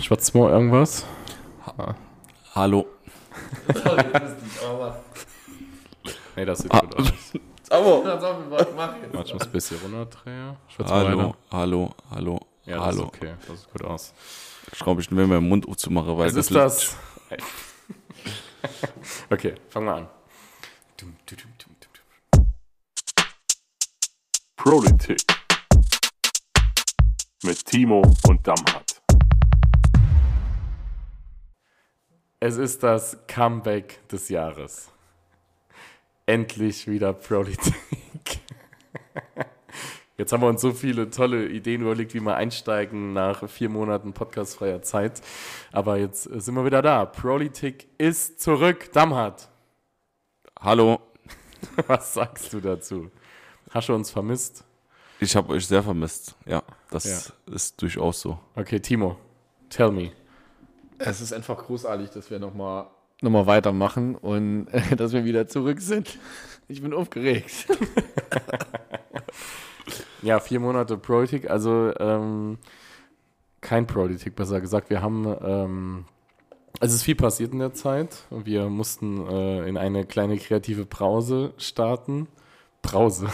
Schwatzt mal irgendwas? Hallo. Nee, das sieht Ah. gut aus. Aber. Warte, ich muss ein bisschen runterdrehen. Hallo, hallo, hallo, Ja, das hallo. ist okay. Das sieht gut aus. Schraube ich mir meinen Mund aufzumachen, weil Was das ist das? okay, fangen wir an. Dum, dum, dum, dum, dum, dum. Politik mit Timo und Damhat. Es ist das Comeback des Jahres. Endlich wieder Politik. Jetzt haben wir uns so viele tolle Ideen überlegt, wie wir einsteigen nach vier Monaten podcastfreier Zeit. Aber jetzt sind wir wieder da. Politik ist zurück. Damhat, Hallo, was sagst du dazu? Hast du uns vermisst? ich habe euch sehr vermisst. Ja, das ist durchaus so. Okay, Timo, tell me. Es ist einfach großartig, dass wir nochmal noch mal weitermachen und äh, dass wir wieder zurück sind. Ich bin aufgeregt. Ja, vier Monate Politik, also ähm, kein Politik, besser gesagt. Wir haben, ähm, also es ist viel passiert in der Zeit und wir mussten äh, in eine kleine kreative Brause starten. Brause.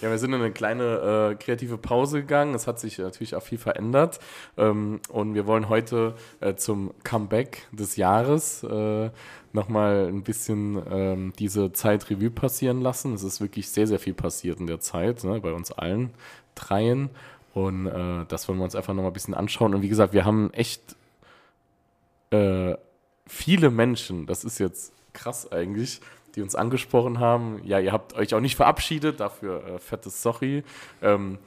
ja, wir sind in eine kleine äh, kreative Pause gegangen. Es hat sich natürlich auch viel verändert. Ähm, und wir wollen heute äh, zum Comeback des Jahres äh, nochmal ein bisschen ähm, diese Zeit Revue passieren lassen. Es ist wirklich sehr, sehr viel passiert in der Zeit, ne, bei uns allen dreien. Und äh, das wollen wir uns einfach nochmal ein bisschen anschauen. Und wie gesagt, wir haben echt äh, viele Menschen, das ist jetzt krass eigentlich, die uns angesprochen haben. Ja, ihr habt euch auch nicht verabschiedet, dafür äh, fettes Sorry. Ähm,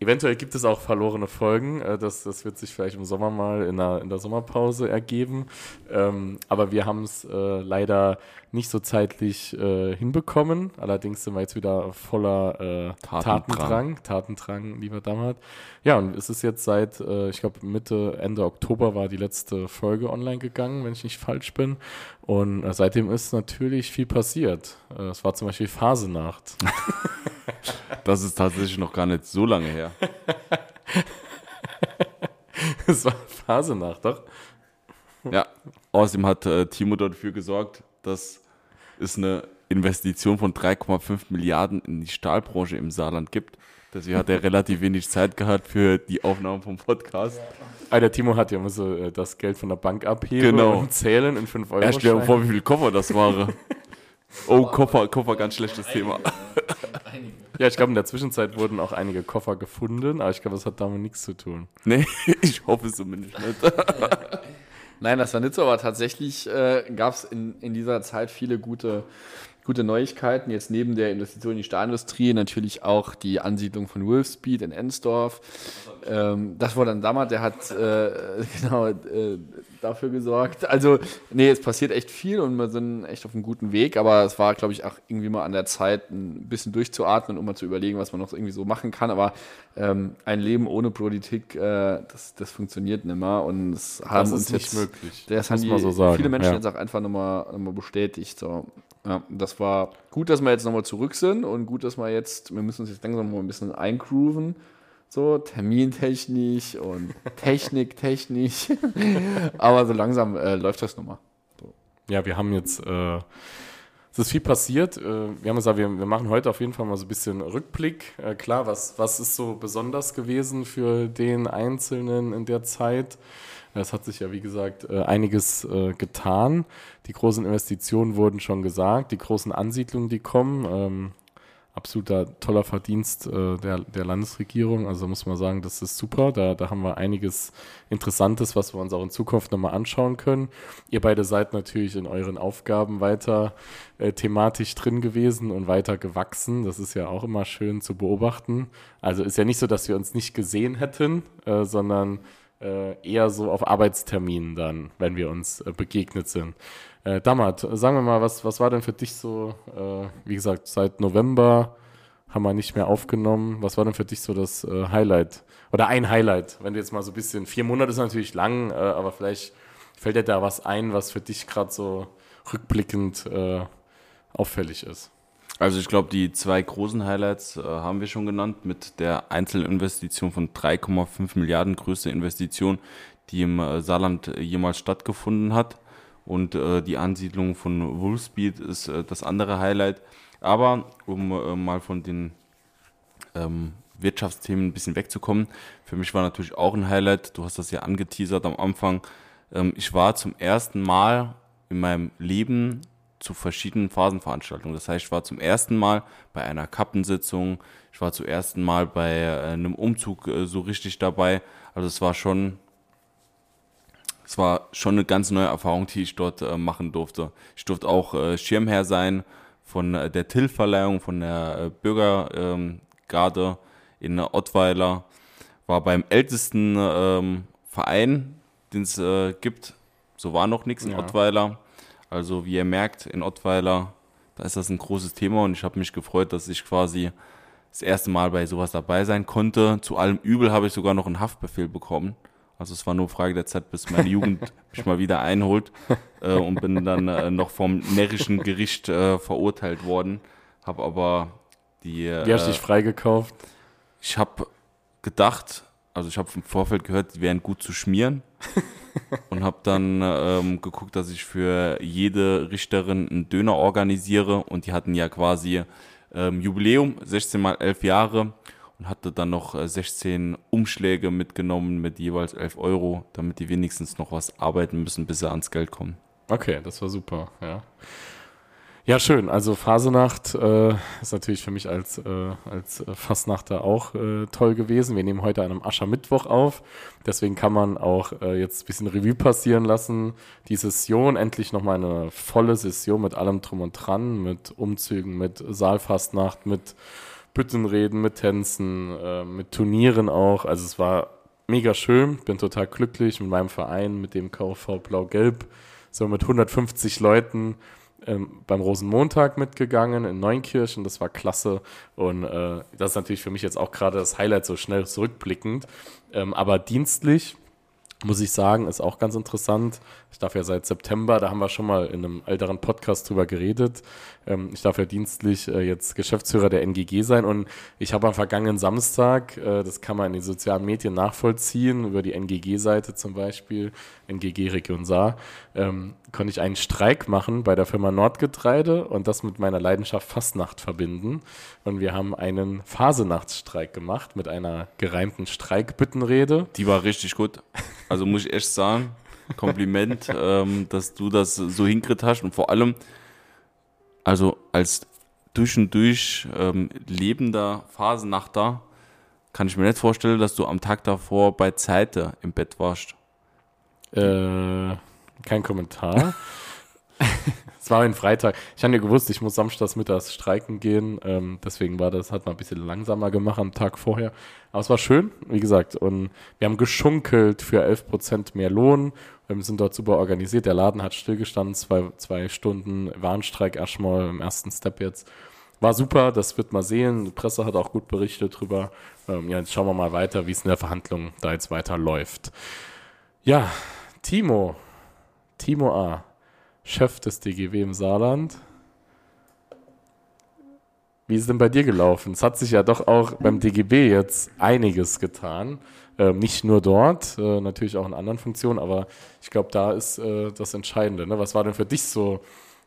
eventuell gibt es auch verlorene Folgen. Äh, das, das wird sich vielleicht im Sommer mal in der, in der Sommerpause ergeben. Ähm, aber wir haben es äh, leider nicht so zeitlich äh, hinbekommen. Allerdings sind wir jetzt wieder voller äh, Tatendrang. Tatendrang. Tatendrang, lieber Damert. Ja, und es ist jetzt seit, äh, ich glaube, Mitte, Ende Oktober war die letzte Folge online gegangen, wenn ich nicht falsch bin. Und äh, seitdem ist natürlich viel passiert. Äh, es war zum Beispiel Phasenacht. Das ist tatsächlich noch gar nicht so lange her. es war Phasenacht, doch? Ja, außerdem hat äh, Timo dafür gesorgt, dass es eine Investition von 3,5 Milliarden in die Stahlbranche im Saarland gibt. Deswegen hat er relativ wenig Zeit gehabt für die Aufnahmen vom Podcast. Ah, der Timo hat ja immer so äh, das Geld von der Bank abheben Genau. und zählen in 5 Euro. Er stellt vor, wie viele Koffer das waren. Oh, Koffer, Koffer, ganz schlechtes Thema. Ja, ich glaube, in der Zwischenzeit wurden auch einige Koffer gefunden, aber ich glaube, das hat damit nichts zu tun. Nee, ich hoffe es zumindest nicht. Nein, das war nicht so, aber tatsächlich äh, gab es in, in dieser Zeit viele gute, gute Neuigkeiten. Jetzt neben der Investition in die Stahlindustrie natürlich auch die Ansiedlung von Wolfspeed in Ensdorf. Ähm, das war dann damals, der hat äh, genau äh, dafür gesorgt. Also, nee, es passiert echt viel und wir sind echt auf einem guten Weg, aber es war, glaube ich, auch irgendwie mal an der Zeit, ein bisschen durchzuatmen, um mal zu überlegen, was man noch irgendwie so machen kann. Aber ähm, ein Leben ohne Politik, äh, das, das funktioniert nicht mehr und es haben Das uns ist nicht jetzt möglich. das haben die, so sagen. viele Menschen ja. jetzt auch einfach nochmal noch mal bestätigt. So. Ja, das war gut, dass wir jetzt nochmal zurück sind und gut, dass wir jetzt, wir müssen uns jetzt langsam mal ein bisschen eingrooven. So, termintechnisch und techniktechnisch. Aber so langsam äh, läuft das nochmal. Ja, wir haben jetzt, äh, es ist viel passiert. Äh, wir haben gesagt, wir, wir machen heute auf jeden Fall mal so ein bisschen Rückblick. Äh, klar, was, was ist so besonders gewesen für den Einzelnen in der Zeit? Es hat sich ja, wie gesagt, äh, einiges äh, getan. Die großen Investitionen wurden schon gesagt, die großen Ansiedlungen, die kommen. Ähm, absoluter toller Verdienst äh, der, der Landesregierung. Also muss man sagen, das ist super. Da, da haben wir einiges Interessantes, was wir uns auch in Zukunft nochmal anschauen können. Ihr beide seid natürlich in euren Aufgaben weiter thematisch drin gewesen und weiter gewachsen. Das ist ja auch immer schön zu beobachten. Also ist ja nicht so, dass wir uns nicht gesehen hätten, sondern eher so auf Arbeitsterminen dann, wenn wir uns äh, begegnet sind. Äh, Damat, sagen wir mal, was, was war denn für dich so, äh, wie gesagt, seit November haben wir nicht mehr aufgenommen. Was war denn für dich so das äh, Highlight? Oder ein Highlight, wenn du jetzt mal so ein bisschen, vier Monate ist natürlich lang, äh, aber vielleicht fällt dir da was ein, was für dich gerade so rückblickend äh, auffällig ist. Also ich glaube, die zwei großen Highlights äh, haben wir schon genannt mit der Einzelinvestition von 3,5 Milliarden, größte Investition, die im äh, Saarland jemals stattgefunden hat. Und äh, die Ansiedlung von Wolfspeed ist äh, das andere Highlight. Aber um äh, mal von den ähm, Wirtschaftsthemen ein bisschen wegzukommen, für mich war natürlich auch ein Highlight, du hast das ja angeteasert am Anfang, ähm, ich war zum ersten Mal in meinem Leben zu verschiedenen Phasenveranstaltungen. Das heißt, ich war zum ersten Mal bei einer Kappensitzung, ich war zum ersten Mal bei äh, einem Umzug äh, so richtig dabei. Also es war schon, es war schon eine ganz neue Erfahrung, die ich dort äh, machen durfte. Ich durfte auch Schirmherr sein von der Till-Verleihung, von der Bürgergarde in Ottweiler. War beim ältesten ähm, Verein, den es gibt. So war noch nichts in Ja. Ottweiler. Also wie ihr merkt, in Ottweiler, da ist das ein großes Thema und ich habe mich gefreut, dass ich quasi das erste Mal bei sowas dabei sein konnte. Zu allem Übel habe ich sogar noch einen Haftbefehl bekommen. Also es war nur Frage der Zeit, bis meine Jugend mich mal wieder einholt äh, und bin dann äh, noch vom närrischen Gericht äh, verurteilt worden. Habe aber die Wie hast du äh, dich freigekauft? ich habe gedacht, also ich habe im Vorfeld gehört, die wären gut zu schmieren und habe dann ähm, geguckt, dass ich für jede Richterin einen Döner organisiere und die hatten ja quasi ähm, Jubiläum, 16 mal 11 Jahre und hatte dann noch äh, 16 Umschläge mitgenommen mit jeweils 11 Euro, damit die wenigstens noch was arbeiten müssen, bis sie ans Geld kommen. Okay, das war super, ja. Ja, schön. Also Phasenacht äh, ist natürlich für mich als, äh, als äh, Fastnachter auch äh, toll gewesen. Wir nehmen heute an einem Aschermittwoch auf. Deswegen kann man auch äh, jetzt ein bisschen Revue passieren lassen. Die Session, endlich nochmal eine volle Session mit allem drum und dran, mit Umzügen, mit Saalfastnacht, mit Büttenreden, mit Tänzen, äh, mit Turnieren auch. Also es war mega schön. Bin total glücklich mit meinem Verein, mit dem KV Blau-Gelb. So mit 150 Leuten ähm, beim Rosenmontag mitgegangen in Neunkirchen. Das war klasse. Und äh, das ist natürlich für mich jetzt auch gerade das Highlight so schnell zurückblickend. Ähm, aber dienstlich muss ich sagen, ist auch ganz interessant. Ich darf ja seit September, da haben wir schon mal in einem älteren Podcast drüber geredet. Ähm, ich darf ja dienstlich äh, jetzt Geschäftsführer der NGG sein und ich habe am vergangenen Samstag, äh, das kann man in den sozialen Medien nachvollziehen, über die NGG-Seite zum Beispiel, NGG Region Saar, ähm, konnte ich einen Streik machen bei der Firma Nordgetreide und das mit meiner Leidenschaft Fastnacht verbinden. Und wir haben einen Phasenachtsstreik gemacht mit einer gereimten Streikbittenrede. Die war richtig gut. Also muss ich echt sagen, Kompliment, ähm, dass du das so hinkriegt hast und vor allem, also als durch und durch ähm, lebender Phasennachter kann ich mir nicht vorstellen, dass du am Tag davor bei Zeite im Bett warst. Äh, kein Kommentar. es war ein Freitag. Ich habe ja gewusst, ich muss samstags mittags streiken gehen. Ähm, deswegen war das, hat man ein bisschen langsamer gemacht am Tag vorher. Aber es war schön, wie gesagt. Und wir haben geschunkelt für 11% mehr Lohn. Wir sind dort super organisiert. Der Laden hat stillgestanden, zwei, zwei Stunden Warnstreik erstmal im ersten Step jetzt. War super, das wird man sehen. Die Presse hat auch gut berichtet drüber. Ähm, ja, jetzt schauen wir mal weiter, wie es in der Verhandlung da jetzt weiter läuft. Ja, Timo. Timo A., Chef des DGW im Saarland. Wie ist es denn bei dir gelaufen? Es hat sich ja doch auch beim DGB jetzt einiges getan. Ähm, nicht nur dort, äh, natürlich auch in anderen Funktionen, aber ich glaube, da ist äh, das Entscheidende. Ne? Was war denn für dich so,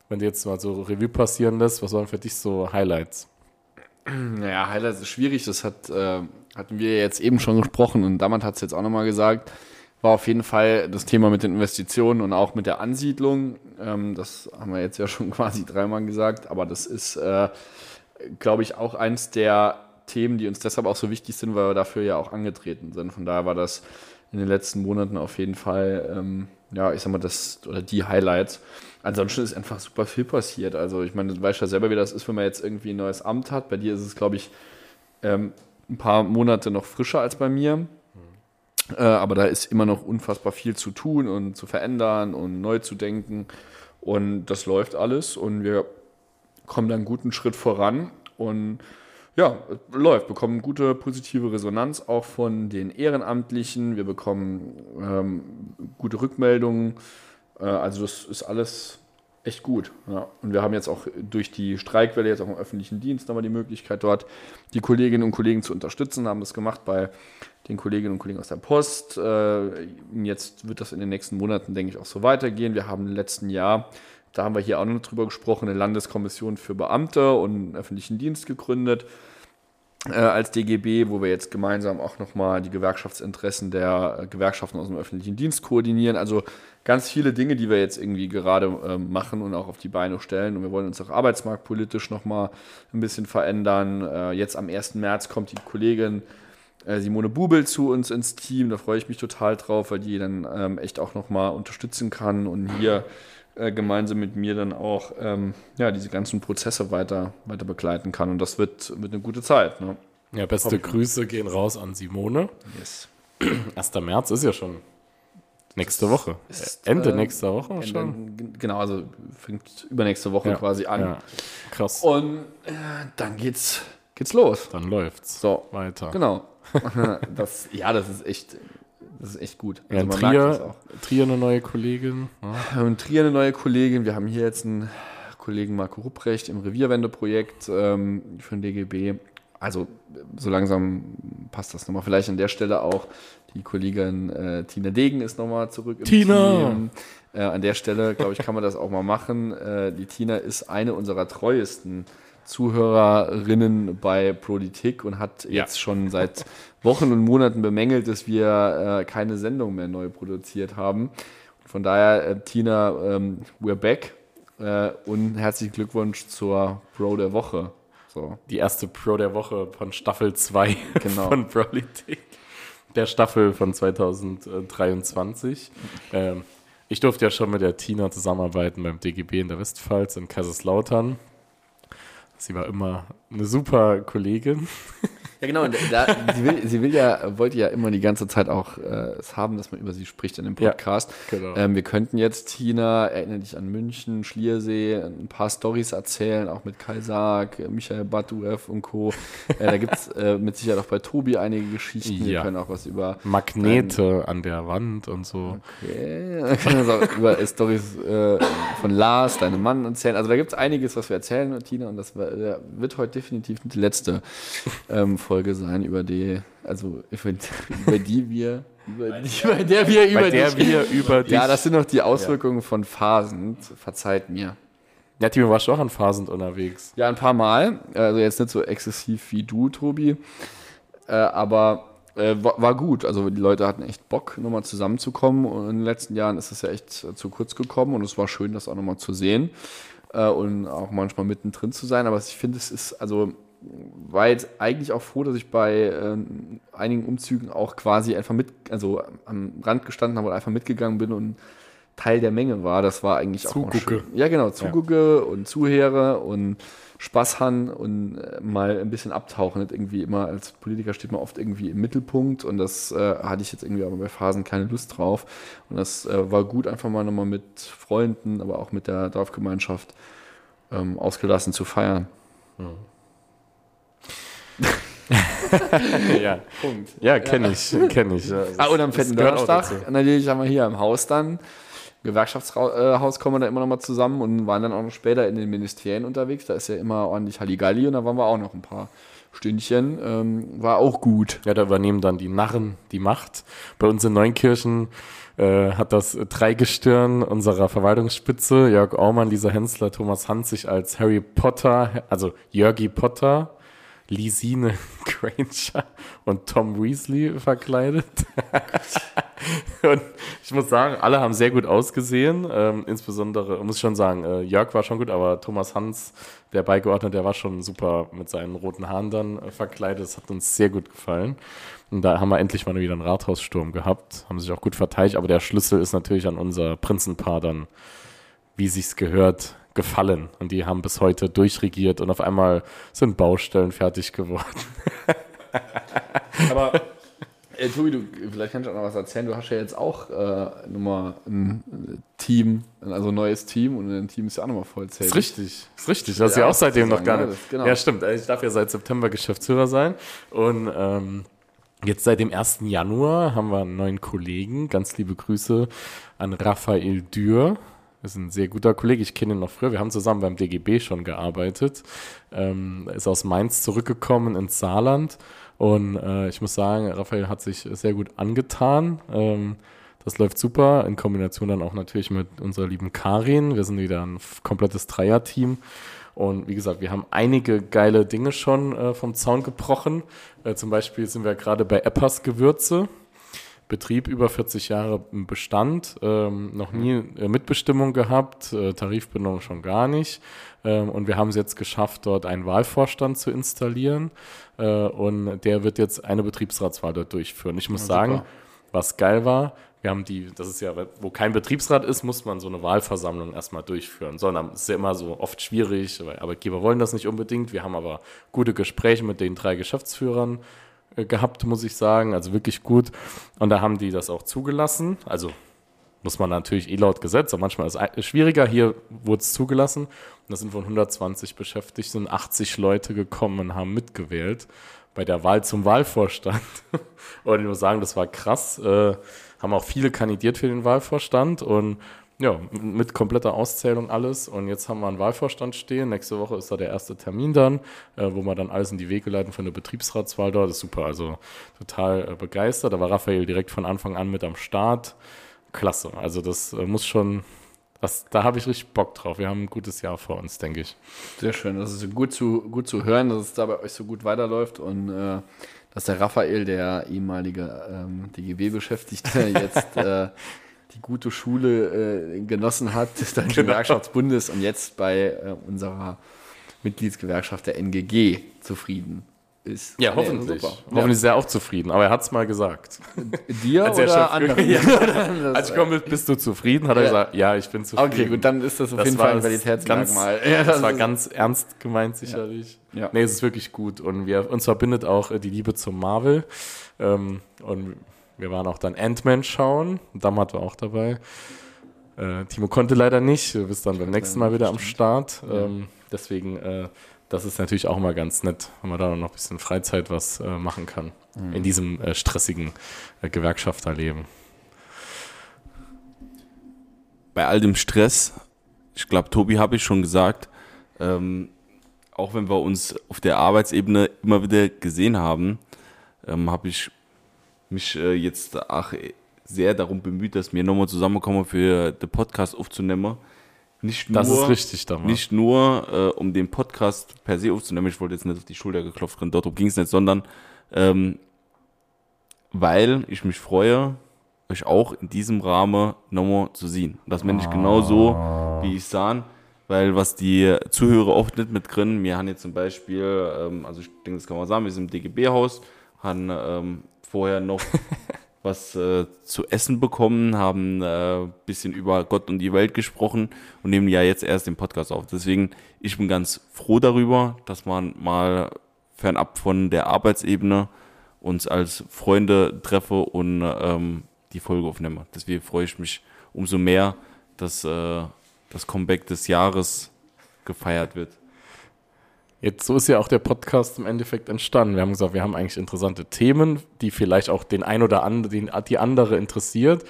wenn du jetzt mal so Revue passieren lässt, was waren für dich so Highlights? Naja, Highlights ist schwierig, das hat, äh, hatten wir jetzt eben schon gesprochen und Dammert hat es jetzt auch nochmal gesagt. War auf jeden Fall das Thema mit den Investitionen und auch mit der Ansiedlung. Ähm, das haben wir jetzt ja schon quasi dreimal gesagt, aber das ist, äh, glaube ich, auch eins der Themen, die uns deshalb auch so wichtig sind, weil wir dafür ja auch angetreten sind. Von daher war das in den letzten Monaten auf jeden Fall, ähm, ja, ich sag mal, das oder die Highlights. Ansonsten ist einfach super viel passiert. Also ich meine, du weißt ja selber, wie das ist, wenn man jetzt irgendwie ein neues Amt hat. Bei dir ist es, glaube ich, ähm, ein paar Monate noch frischer als bei mir. Äh, aber da ist immer noch unfassbar viel zu tun und zu verändern und neu zu denken. Und das läuft alles und wir kommen da einen guten Schritt voran. Und ja, läuft, bekommen gute positive Resonanz auch von den Ehrenamtlichen. Wir bekommen ähm, gute Rückmeldungen. Äh, also das ist alles echt gut. Ja. Und wir haben jetzt auch durch die Streikwelle jetzt auch im öffentlichen Dienst nochmal die Möglichkeit, dort die Kolleginnen und Kollegen zu unterstützen. Haben das gemacht bei den Kolleginnen und Kollegen aus der Post. Äh, jetzt wird das in den nächsten Monaten, denke ich, auch so weitergehen. Wir haben im letzten Jahr, da haben wir hier auch noch drüber gesprochen, eine Landeskommission für Beamte und öffentlichen Dienst gegründet äh, als DGB, wo wir jetzt gemeinsam auch nochmal die Gewerkschaftsinteressen der Gewerkschaften aus dem öffentlichen Dienst koordinieren. Also ganz viele Dinge, die wir jetzt irgendwie gerade äh, machen und auch auf die Beine stellen. Und wir wollen uns auch arbeitsmarktpolitisch nochmal ein bisschen verändern. Äh, jetzt am 1. März kommt die Kollegin äh, Simone Bubel zu uns ins Team. Da freue ich mich total drauf, weil die dann ähm, echt auch nochmal unterstützen kann und hier äh, gemeinsam mit mir dann auch ähm, ja, diese ganzen Prozesse weiter, weiter begleiten kann. Und das wird, wird eine gute Zeit. Ne? Ja, beste Hoffentlich. Grüße gehen raus an Simone. Yes. 1. März ist ja schon nächste Woche. ist, Ende äh, nächster Woche Ende- schon. Genau, also fängt übernächste Woche Ja, quasi an. Ja, krass. Und äh, dann geht's, geht's los. Dann läuft's. So, Weiter. genau. das, ja, das ist echt, das ist echt gut. Ja, merkt das Trier, auch. Trier eine neue Kollegin. Ja. Wir haben in Trier eine neue Kollegin. Wir haben hier jetzt einen Kollegen Marco Rupprecht im Revierwende-Projekt ähm, für den DGB. Also so langsam passt das nochmal. Vielleicht an der Stelle auch die Kollegin äh, Tina Degen ist nochmal zurück im Tina! Team. Äh, an der Stelle, glaube ich, kann man das auch mal machen. Äh, die Tina ist eine unserer treuesten Zuhörerinnen bei Politik und hat Ja. jetzt schon seit Wochen und Monaten bemängelt, dass wir äh, keine Sendung mehr neu produziert haben. Von daher, äh, Tina, ähm, we're back äh, und herzlichen Glückwunsch zur Pro der Woche. So, Die erste Pro der Woche von Staffel 2 Genau. von Politik. Der Staffel von 2023. Ähm, ich durfte ja schon mit der Tina zusammenarbeiten beim DGB in der Westpfalz in Kaiserslautern. Sie war immer eine super Kollegin. Ja, genau. Da, sie, will, sie will ja, wollte ja immer die ganze Zeit auch äh, es haben, dass man über sie spricht in dem Ja, Podcast. genau. ähm, wir könnten jetzt, Tina, erinnere dich an München, Schliersee, ein paar Stories erzählen, auch mit Kai Sarg, Michael Batuev und Co. Äh, da gibt es äh, mit Sicherheit auch bei Tobi einige Geschichten. Wir Ja. können auch was über Magnete an der Wand und so. Okay. Wir können uns auch über Stories äh, von Lars, deinem Mann, erzählen. Also da gibt es einiges, was wir erzählen, Tina, und das äh, wird heute definitiv die letzte ähm, Folge sein, über die, also über, die wir, über, die, bei der wir über Bei der dich, wir über dich. Ja, das sind noch die Auswirkungen von Phasen. Verzeiht mir. Ja, Timo, warst du auch an Phasend unterwegs? Ja, ein paar Mal. Also jetzt nicht so exzessiv wie du, Tobi. Äh, aber äh, war, war gut. Also die Leute hatten echt Bock, nochmal zusammenzukommen. Und in den letzten Jahren ist es ja echt äh, zu kurz gekommen. Und es war schön, das auch nochmal zu sehen. Und auch manchmal mittendrin zu sein. Aber ich finde, es ist, also war jetzt eigentlich auch froh, dass ich bei ähm, einigen Umzügen auch quasi einfach mit, also am Rand gestanden habe und einfach mitgegangen bin und Teil der Menge war. Das war eigentlich auch Zugucke. schön. Ja, genau, zugucke und zuhöre und Spaß haben und äh, mal ein bisschen abtauchen. Nicht irgendwie immer als Politiker steht man oft irgendwie im Mittelpunkt und das äh, hatte ich jetzt irgendwie aber bei Phasen keine Lust drauf. Und das äh, war gut, einfach mal nochmal mit Freunden, aber auch mit der Dorfgemeinschaft ähm, ausgelassen zu feiern. ja, Punkt. ja kenne ich, kenne ich. Ja, Ah, und am fetten Donnerstag, natürlich haben wir hier im Haus dann, Gewerkschaftshaus kommen wir da immer noch mal zusammen und waren dann auch noch später in den Ministerien unterwegs. Da ist ja immer ordentlich Halligalli und da waren wir auch noch ein paar Stündchen. Ähm, war auch gut. Ja, da übernehmen dann die Narren die Macht. Bei uns in Neunkirchen äh, hat das Dreigestirn unserer Verwaltungsspitze, Jörg Aumann, Lisa Hensler, Thomas Hans, sich als Harry Potter, also Jörgi Potter, Lisine Granger und Tom Weasley verkleidet. und ich muss sagen, alle haben sehr gut ausgesehen. Ähm, insbesondere, muss ich schon sagen, äh, Jörg war schon gut, aber Thomas Hans, der Beigeordnete, der war schon super mit seinen roten Haaren dann äh, verkleidet. Das hat uns sehr gut gefallen. Und da haben wir endlich mal wieder einen Rathaussturm gehabt. Haben sich auch gut verteidigt, aber der Schlüssel ist natürlich an unser Prinzenpaar dann, wie sich's gehört, gefallen. Und die haben bis heute durchregiert und auf einmal sind Baustellen fertig geworden. Aber äh, Tobi, du, vielleicht kannst du auch noch was erzählen. Du hast ja jetzt auch äh, nochmal ein äh, Team, also ein neues Team und ein Team ist ja auch nochmal vollzählig. Ist richtig, ist richtig. Das ist Ja, ja auch seitdem noch gar nicht. Das- genau. Ja, stimmt. Ich darf ja seit September Geschäftsführer sein. Und ähm, jetzt seit dem 1. Januar haben wir einen neuen Kollegen. Ganz liebe Grüße an Raphael Dürr. Ist ein sehr guter Kollege. Ich kenne ihn noch früher. Wir haben zusammen beim DGB schon gearbeitet. Ähm, ist aus Mainz zurückgekommen ins Saarland. Und äh, ich muss sagen, Raphael hat sich sehr gut angetan. Ähm, das läuft super, in Kombination dann auch natürlich mit unserer lieben Karin. Wir sind wieder ein komplettes Dreierteam. Und wie gesagt, wir haben einige geile Dinge schon äh, vom Zaun gebrochen. Äh, zum Beispiel sind wir gerade bei Eppers Gewürze. Betrieb über 40 Jahre im Bestand, ähm, noch nie äh, Mitbestimmung gehabt, äh, Tarifbindung schon gar nicht. Ähm, und wir haben es jetzt geschafft, dort einen Wahlvorstand zu installieren. Äh, und der wird jetzt eine Betriebsratswahl dort durchführen. Ich muss Ja, sagen, was geil war, wir haben die, das ist ja, wo kein Betriebsrat ist, muss man so eine Wahlversammlung erstmal durchführen. Sondern es ist ja immer so oft schwierig, weil Arbeitgeber wollen das nicht unbedingt. Wir haben aber gute Gespräche mit den drei Geschäftsführern gehabt, muss ich sagen. Also wirklich gut. Und da haben die das auch zugelassen. Also muss man natürlich eh laut Gesetz, aber manchmal ist es schwieriger. Hier wurde es zugelassen. Und das sind von 120 Beschäftigten 80 Leute gekommen und haben mitgewählt bei der Wahl zum Wahlvorstand. Und ich muss sagen, das war krass. Äh, haben auch viele kandidiert für den Wahlvorstand und ja, mit kompletter Auszählung alles. Und jetzt haben wir einen Wahlvorstand stehen. Nächste Woche ist da der erste Termin dann, äh, wo wir dann alles in die Wege leiten für eine Betriebsratswahl dort. Das ist super, also total äh, begeistert. Da war Raphael direkt von Anfang an mit am Start. Klasse. Also das äh, muss schon, das, da habe ich richtig Bock drauf. Wir haben ein gutes Jahr vor uns, denke ich. Sehr schön. Das ist gut zu, gut zu hören, dass es da bei euch so gut weiterläuft und äh, dass der Raphael, der ehemalige ähm, DGB-Beschäftigte, jetzt äh, die gute Schule äh, genossen hat, Deutschen Genau. Gewerkschaftsbundes und jetzt bei äh, unserer Mitgliedsgewerkschaft der NGG zufrieden ist. Ja, hoffentlich. super. Hoffentlich ist er auch zufrieden, aber er hat es mal gesagt. Dir Als er oder anderen? Ja. Das- Als ich komme, bist du zufrieden? Hat er Ja. gesagt, ja, ich bin zufrieden. Okay, gut, dann ist das auf Das jeden war Fall ein das Qualitätsmerkmal. Ganz, Ja, das, war ist- ganz ernst gemeint, sicherlich. Ja. Nee, es ist wirklich gut. Und wir, uns verbindet auch äh, die Liebe zum Marvel. Ähm, und wir waren auch dann Ant-Man schauen. Dammert war auch dabei. Äh, Timo konnte leider nicht. Du bist dann beim nächsten Mal wieder am Start. Ähm, deswegen, äh, das ist natürlich auch mal ganz nett, wenn man da noch ein bisschen Freizeit was äh, machen kann. In diesem äh, stressigen äh, Gewerkschafterleben. bei all dem Stress, ich glaube, Tobi habe ich schon gesagt, ähm, auch wenn wir uns auf der Arbeitsebene immer wieder gesehen haben, ähm, habe ich mich äh, jetzt auch sehr darum bemüht, dass wir nochmal zusammenkommen für den Podcast aufzunehmen. Nicht Das nur, ist richtig damals. Nicht nur, äh, um den Podcast per se aufzunehmen, ich wollte jetzt nicht auf die Schulter geklopft werden, darum ging es nicht, sondern ähm, weil ich mich freue, euch auch in diesem Rahmen nochmal zu sehen. Das meine ich genau so, wie ich sah, weil was die Zuhörer oft nicht mitkriegen, wir haben jetzt zum Beispiel, ähm, also ich denke, das kann man sagen, wir sind im DGB-Haus, haben ähm, vorher noch was äh, zu essen bekommen, haben ein äh, bisschen über Gott und die Welt gesprochen und nehmen ja jetzt erst den Podcast auf. Deswegen, ich bin ganz froh darüber, dass man mal fernab von der Arbeitsebene uns als Freunde treffe und ähm, die Folge aufnehme. Deswegen freue ich mich umso mehr, dass äh, das Comeback des Jahres gefeiert wird. Jetzt so ist ja auch der Podcast im Endeffekt entstanden. Wir haben gesagt, wir haben eigentlich interessante Themen, die vielleicht auch den ein oder anderen, die andere interessiert.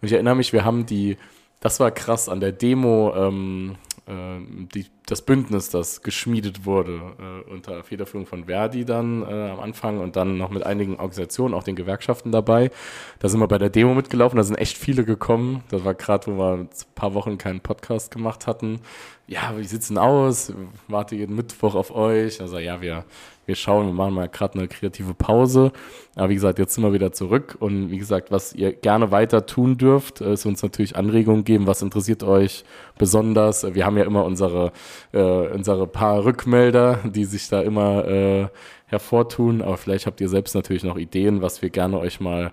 Und ich erinnere mich, wir haben die, das war krass an der Demo, ähm, äh, die, das Bündnis, das geschmiedet wurde äh, unter Federführung von Verdi dann äh, am Anfang und dann noch mit einigen Organisationen, auch den Gewerkschaften dabei. Da sind wir bei der Demo mitgelaufen, da sind echt viele gekommen. Das war gerade, wo wir ein paar Wochen keinen Podcast gemacht hatten. Ja, wie sieht's denn aus? Warte jeden Mittwoch auf euch. Also ja, wir, wir schauen, wir machen mal gerade eine kreative Pause. Aber wie gesagt, jetzt sind wir wieder zurück. Und wie gesagt, was ihr gerne weiter tun dürft, äh, ist uns natürlich Anregungen geben. Was interessiert euch besonders? Wir haben ja immer unsere, äh, unsere paar Rückmelder, die sich da immer äh, hervortun. Aber vielleicht habt ihr selbst natürlich noch Ideen, was wir gerne euch mal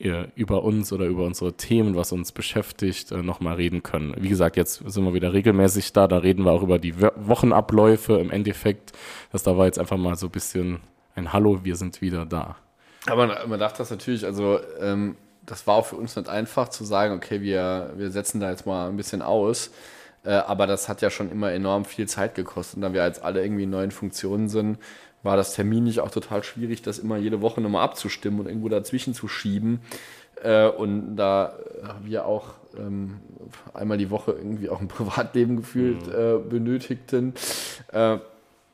äh, über uns oder über unsere Themen, was uns beschäftigt, äh, nochmal reden können. Wie gesagt, jetzt sind wir wieder regelmäßig da, da reden wir auch über die Wo- Wochenabläufe im Endeffekt. Das da war jetzt einfach mal so ein bisschen ein Hallo, wir sind wieder da. Aber man, darf das natürlich, also ähm, das war auch für uns nicht einfach zu sagen, okay, wir, wir setzen da jetzt mal ein bisschen aus. Äh, aber das hat ja schon immer enorm viel Zeit gekostet. Und da wir jetzt alle irgendwie in neuen Funktionen sind, war das terminlich auch total schwierig, das immer jede Woche nochmal abzustimmen und irgendwo dazwischen zu schieben. Äh, und da wir auch ähm, einmal die Woche irgendwie auch ein Privatleben gefühlt äh, benötigten, äh,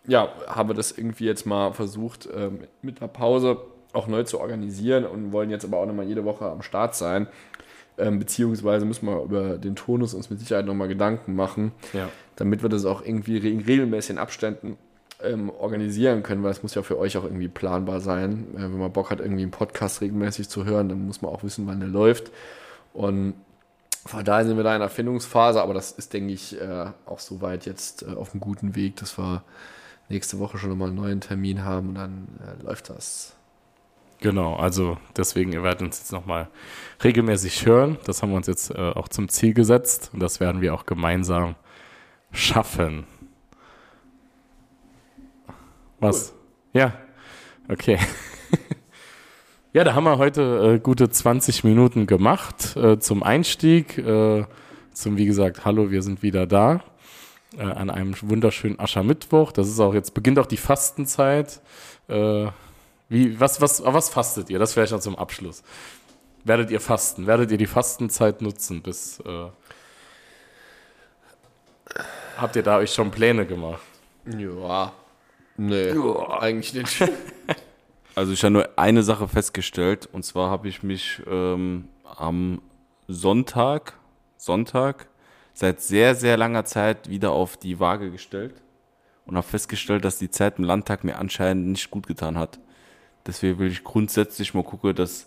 ja, haben wir das irgendwie jetzt mal versucht, äh, mit einer Pause auch neu zu organisieren und wollen jetzt aber auch nochmal jede Woche am Start sein. Ähm, beziehungsweise müssen wir über den Tonus uns mit Sicherheit nochmal Gedanken machen, Ja. damit wir das auch irgendwie in regelmäßigen Abständen ähm, organisieren können, weil es muss ja für euch auch irgendwie planbar sein. Äh, wenn man Bock hat, irgendwie einen Podcast regelmäßig zu hören, dann muss man auch wissen, wann der läuft. Und von daher sind wir da in der Findungsphase, aber das ist, denke ich, äh, auch soweit jetzt äh, auf einem guten Weg, dass wir nächste Woche schon nochmal einen neuen Termin haben und dann äh, läuft das. Genau, also deswegen, ihr werdet uns jetzt nochmal regelmäßig hören. Das haben wir uns jetzt äh, auch zum Ziel gesetzt und das werden wir auch gemeinsam schaffen. Was? Ja, okay. ja, da haben wir heute äh, gute 20 Minuten gemacht äh, zum Einstieg, äh, zum, wie gesagt, Hallo, wir sind wieder da. Äh, an einem wunderschönen Aschermittwoch. Das ist auch jetzt, beginnt auch die Fastenzeit. Wie, was, was, was fastet ihr? Das vielleicht noch zum Abschluss. Werdet ihr fasten? Werdet ihr die Fastenzeit nutzen? Bis äh, habt ihr da euch schon Pläne gemacht? Ja. Nee, eigentlich nicht. Also ich habe nur eine Sache festgestellt und zwar habe ich mich ähm, am Sonntag, Sonntag seit sehr, sehr langer Zeit wieder auf die Waage gestellt und habe festgestellt, dass die Zeit im Landtag mir anscheinend nicht gut getan hat. Deswegen will ich grundsätzlich mal gucken, dass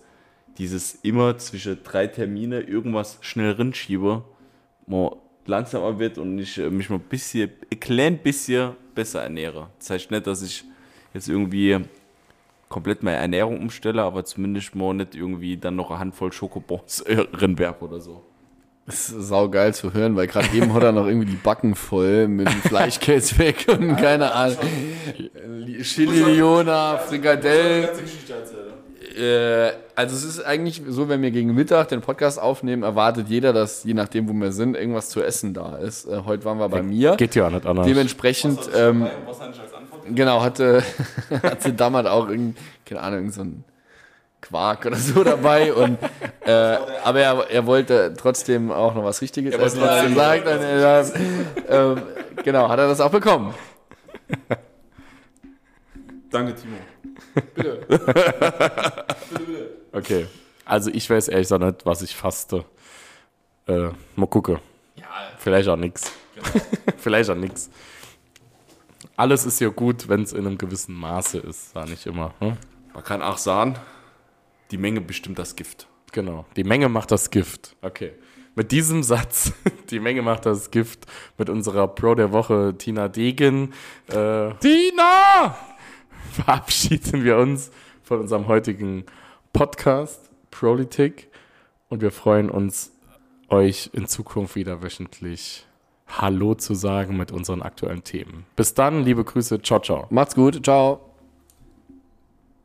dieses immer zwischen drei Termine irgendwas schnell rinschiebe, mal langsamer wird und ich äh, mich mal ein bisschen, ein klein bisschen besser ernähre. Das heißt nicht, dass ich jetzt irgendwie komplett meine Ernährung umstelle, aber zumindest mal nicht irgendwie dann noch eine Handvoll Schokobons äh, oder so. Das ist saugeil zu hören, weil gerade eben hat er noch irgendwie die Backen voll mit dem Fleischkäse weg und keine Ahnung. Chili Leona, Frikadellen. Äh, also es ist eigentlich so, wenn wir gegen Mittag den Podcast aufnehmen, erwartet jeder, dass je nachdem, wo wir sind, irgendwas zu essen da ist. Äh, heute waren wir bei mir. Geht ja nicht anders. Dementsprechend, ähm, genau, hatte, hatte damals auch irgend, keine Ahnung, so ein Quark oder so dabei. Und, äh, aber er, er wollte trotzdem auch noch was Richtiges essen, was er gesagt hat. Er, ähm, genau, hat er das auch bekommen. Danke, Timo. Okay. Also ich weiß ehrlich gesagt nicht, was ich faste. Äh, mal gucken. Vielleicht auch nix. Vielleicht auch nix. Alles ist ja gut, wenn es in einem gewissen Maße ist, sag ich immer. Hm? Man kann auch sagen, die Menge bestimmt das Gift. Genau. Die Menge macht das Gift. Okay. Mit diesem Satz, die Menge macht das Gift, mit unserer Pro der Woche Tina Degen. Äh, Tina! Verabschieden wir uns von unserem heutigen Podcast Politik und wir freuen uns, euch in Zukunft wieder wöchentlich Hallo zu sagen mit unseren aktuellen Themen. Bis dann, liebe Grüße, ciao, ciao. Macht's gut, ciao.